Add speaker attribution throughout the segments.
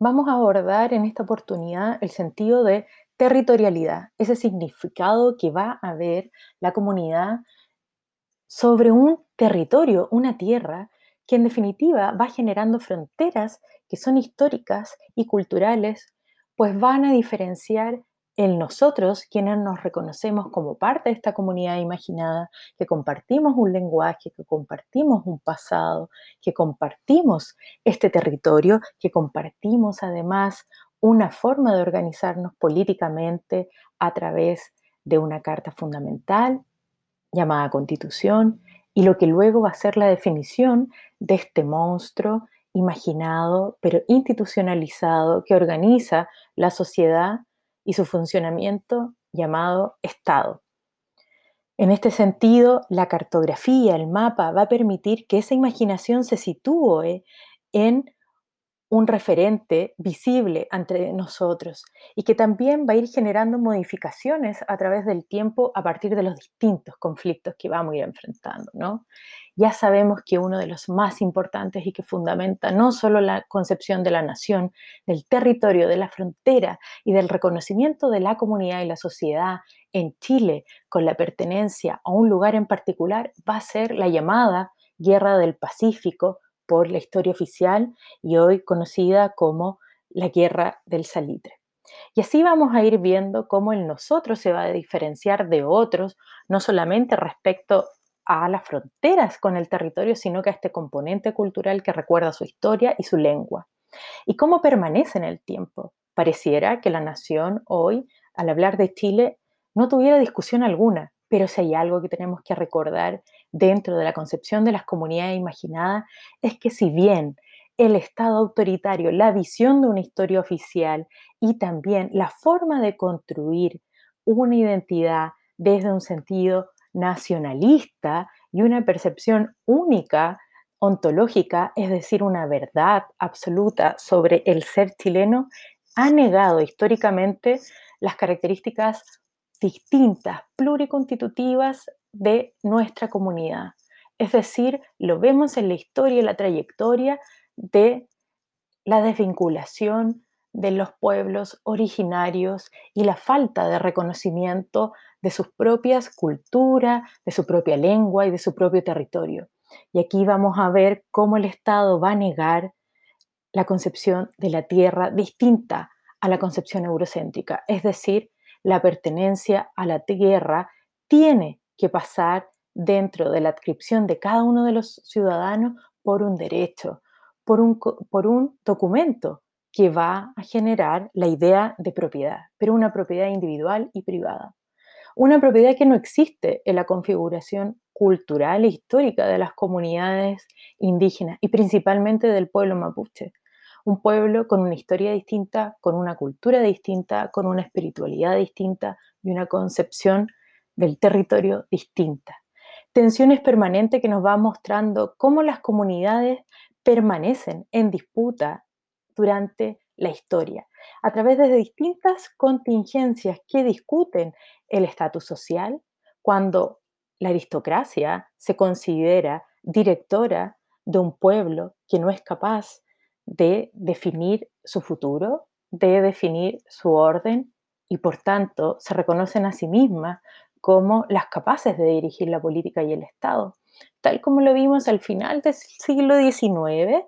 Speaker 1: vamos a abordar en esta oportunidad el sentido de territorialidad, ese significado que va a ver la comunidad sobre un territorio, una tierra, que en definitiva va generando fronteras que son históricas y culturales, pues van a diferenciar en nosotros, quienes nos reconocemos como parte de esta comunidad imaginada, que compartimos un lenguaje, que compartimos un pasado, que compartimos este territorio, que compartimos además una forma de organizarnos políticamente a través de una carta fundamental llamada constitución y lo que luego va a ser la definición de este monstruo imaginado pero institucionalizado que organiza la sociedad y su funcionamiento llamado Estado. En este sentido, la cartografía, el mapa, va a permitir que esa imaginación se sitúe en un referente visible entre nosotros y que también va a ir generando modificaciones a través del tiempo a partir de los distintos conflictos que vamos a ir enfrentando. ¿no? Ya sabemos que uno de los más importantes y que fundamenta no solo la concepción de la nación, del territorio, de la frontera y del reconocimiento de la comunidad y la sociedad en Chile con la pertenencia a un lugar en particular, va a ser la llamada Guerra del Pacífico por la historia oficial y hoy conocida como la guerra del salitre. Y así vamos a ir viendo cómo el nosotros se va a diferenciar de otros, no solamente respecto a las fronteras con el territorio, sino que a este componente cultural que recuerda su historia y su lengua. Y cómo permanece en el tiempo. Pareciera que la nación hoy, al hablar de Chile, no tuviera discusión alguna, pero si hay algo que tenemos que recordar dentro de la concepción de las comunidades imaginadas, es que si bien el Estado autoritario, la visión de una historia oficial y también la forma de construir una identidad desde un sentido nacionalista y una percepción única, ontológica, es decir, una verdad absoluta sobre el ser chileno, ha negado históricamente las características distintas, pluriconstitutivas de nuestra comunidad. Es decir, lo vemos en la historia y la trayectoria de la desvinculación de los pueblos originarios y la falta de reconocimiento de sus propias culturas, de su propia lengua y de su propio territorio. Y aquí vamos a ver cómo el Estado va a negar la concepción de la tierra distinta a la concepción eurocéntrica, es decir, la pertenencia a la tierra tiene que pasar dentro de la adscripción de cada uno de los ciudadanos por un derecho, por un, por un documento que va a generar la idea de propiedad, pero una propiedad individual y privada. Una propiedad que no existe en la configuración cultural e histórica de las comunidades indígenas y principalmente del pueblo mapuche un pueblo con una historia distinta, con una cultura distinta, con una espiritualidad distinta y una concepción del territorio distinta. Tensiones permanentes que nos va mostrando cómo las comunidades permanecen en disputa durante la historia, a través de distintas contingencias que discuten el estatus social, cuando la aristocracia se considera directora de un pueblo que no es capaz de definir su futuro, de definir su orden y por tanto se reconocen a sí mismas como las capaces de dirigir la política y el Estado, tal como lo vimos al final del siglo XIX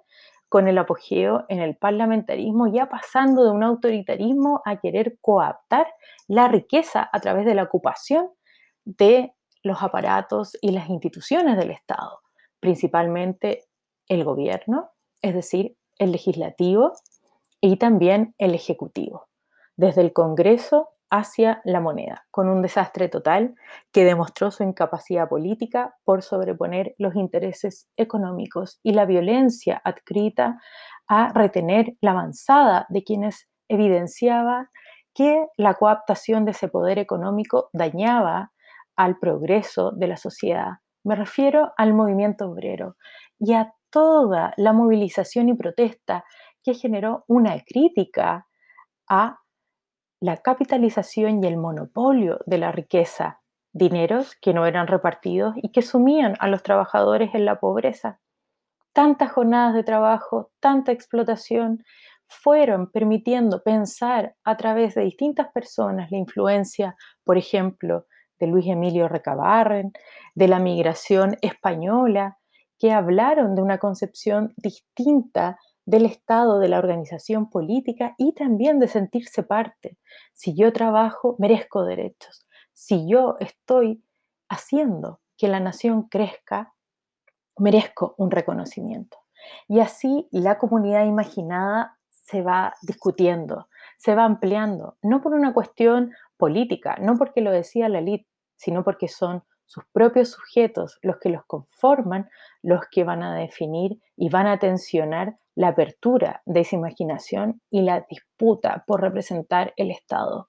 Speaker 1: con el apogeo en el parlamentarismo, ya pasando de un autoritarismo a querer coaptar la riqueza a través de la ocupación de los aparatos y las instituciones del Estado, principalmente el gobierno, es decir, el legislativo y también el ejecutivo, desde el Congreso hacia la moneda, con un desastre total que demostró su incapacidad política por sobreponer los intereses económicos y la violencia adscrita a retener la avanzada de quienes evidenciaba que la coaptación de ese poder económico dañaba al progreso de la sociedad. Me refiero al movimiento obrero y a toda la movilización y protesta que generó una crítica a la capitalización y el monopolio de la riqueza, dineros que no eran repartidos y que sumían a los trabajadores en la pobreza. Tantas jornadas de trabajo, tanta explotación, fueron permitiendo pensar a través de distintas personas la influencia, por ejemplo, de Luis Emilio Recabarren, de la migración española, que hablaron de una concepción distinta del Estado, de la organización política y también de sentirse parte. Si yo trabajo, merezco derechos. Si yo estoy haciendo que la nación crezca, merezco un reconocimiento. Y así la comunidad imaginada se va discutiendo, se va ampliando, no por una cuestión política, no porque lo decía la elite, sino porque son sus propios sujetos los que los conforman, los que van a definir y van a tensionar la apertura de esa imaginación y la disputa por representar el Estado.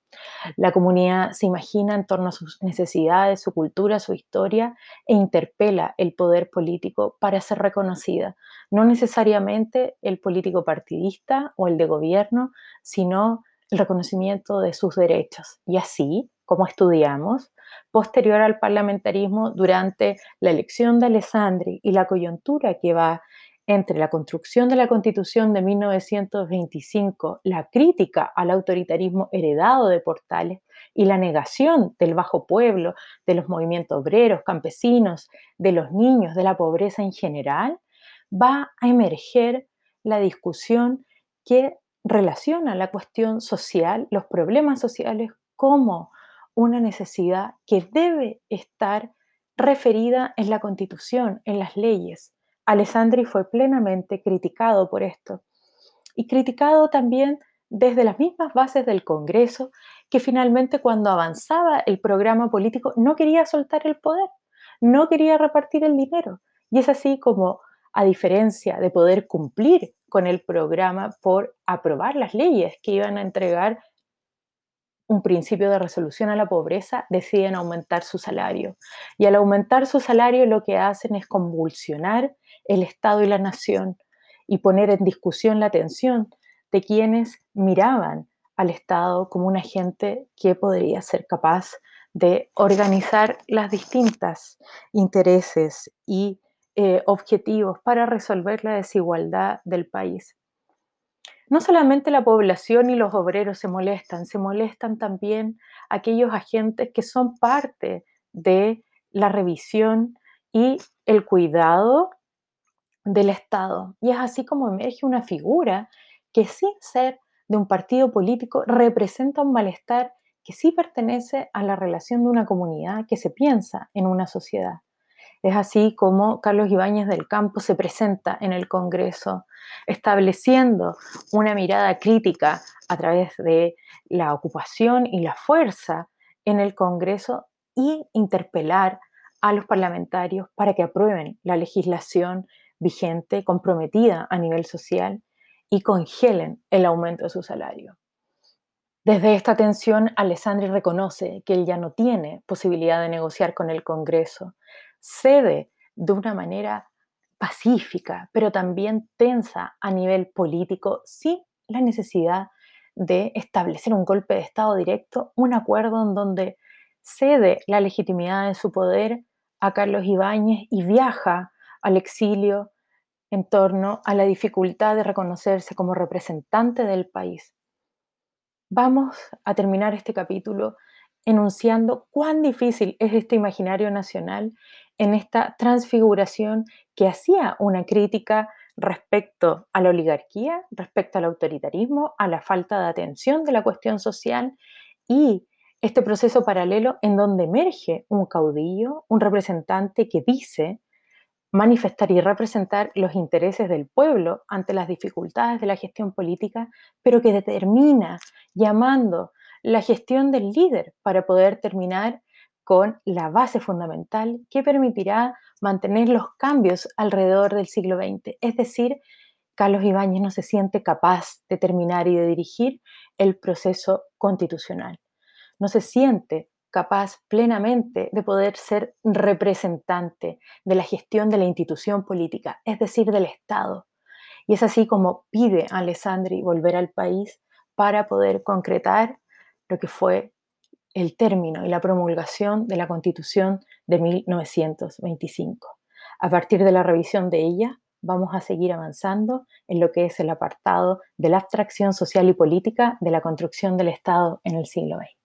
Speaker 1: La comunidad se imagina en torno a sus necesidades, su cultura, su historia e interpela el poder político para ser reconocida, no necesariamente el político partidista o el de gobierno, sino el reconocimiento de sus derechos. Y así, como estudiamos, posterior al parlamentarismo durante la elección de Alessandri y la coyuntura que va entre la construcción de la Constitución de 1925, la crítica al autoritarismo heredado de Portales y la negación del bajo pueblo, de los movimientos obreros, campesinos, de los niños, de la pobreza en general, va a emerger la discusión que relaciona la cuestión social, los problemas sociales, como una necesidad que debe estar referida en la Constitución, en las leyes. Alessandri fue plenamente criticado por esto y criticado también desde las mismas bases del Congreso, que finalmente cuando avanzaba el programa político no quería soltar el poder, no quería repartir el dinero. Y es así como, a diferencia de poder cumplir con el programa por aprobar las leyes que iban a entregar un principio de resolución a la pobreza, deciden aumentar su salario. Y al aumentar su salario lo que hacen es convulsionar el Estado y la nación y poner en discusión la atención de quienes miraban al Estado como un agente que podría ser capaz de organizar las distintas intereses y eh, objetivos para resolver la desigualdad del país. No solamente la población y los obreros se molestan, se molestan también aquellos agentes que son parte de la revisión y el cuidado del Estado. Y es así como emerge una figura que sin ser de un partido político representa un malestar que sí pertenece a la relación de una comunidad que se piensa en una sociedad. Es así como Carlos Ibáñez del Campo se presenta en el Congreso, estableciendo una mirada crítica a través de la ocupación y la fuerza en el Congreso y interpelar a los parlamentarios para que aprueben la legislación vigente, comprometida a nivel social y congelen el aumento de su salario. Desde esta tensión, Alessandri reconoce que él ya no tiene posibilidad de negociar con el Congreso, cede de una manera pacífica, pero también tensa a nivel político, sin la necesidad de establecer un golpe de Estado directo, un acuerdo en donde cede la legitimidad de su poder a Carlos Ibáñez y viaja al exilio en torno a la dificultad de reconocerse como representante del país. Vamos a terminar este capítulo enunciando cuán difícil es este imaginario nacional en esta transfiguración que hacía una crítica respecto a la oligarquía, respecto al autoritarismo, a la falta de atención de la cuestión social y este proceso paralelo en donde emerge un caudillo, un representante que dice manifestar y representar los intereses del pueblo ante las dificultades de la gestión política, pero que determina llamando la gestión del líder para poder terminar con la base fundamental que permitirá mantener los cambios alrededor del siglo XX. Es decir, Carlos Ibáñez no se siente capaz de terminar y de dirigir el proceso constitucional. No se siente capaz plenamente de poder ser representante de la gestión de la institución política, es decir, del Estado. Y es así como pide a Alessandri volver al país para poder concretar lo que fue el término y la promulgación de la Constitución de 1925. A partir de la revisión de ella, vamos a seguir avanzando en lo que es el apartado de la abstracción social y política de la construcción del Estado en el siglo XX.